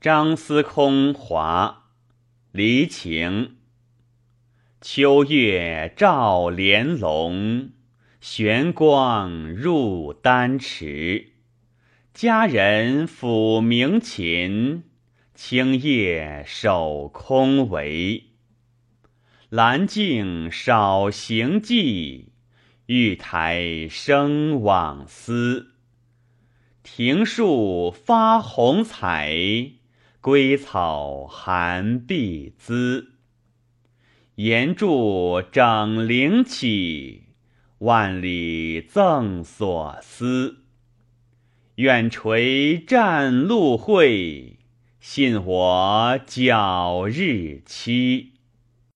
张司空华，离情。秋月照帘笼，玄光入丹池。佳人抚鸣琴，清夜守空帷。兰径少行迹，玉台生往思。庭树发红彩，归草含碧姿。岩柱整灵起，万里赠所思。远垂战路会，信我皎日期。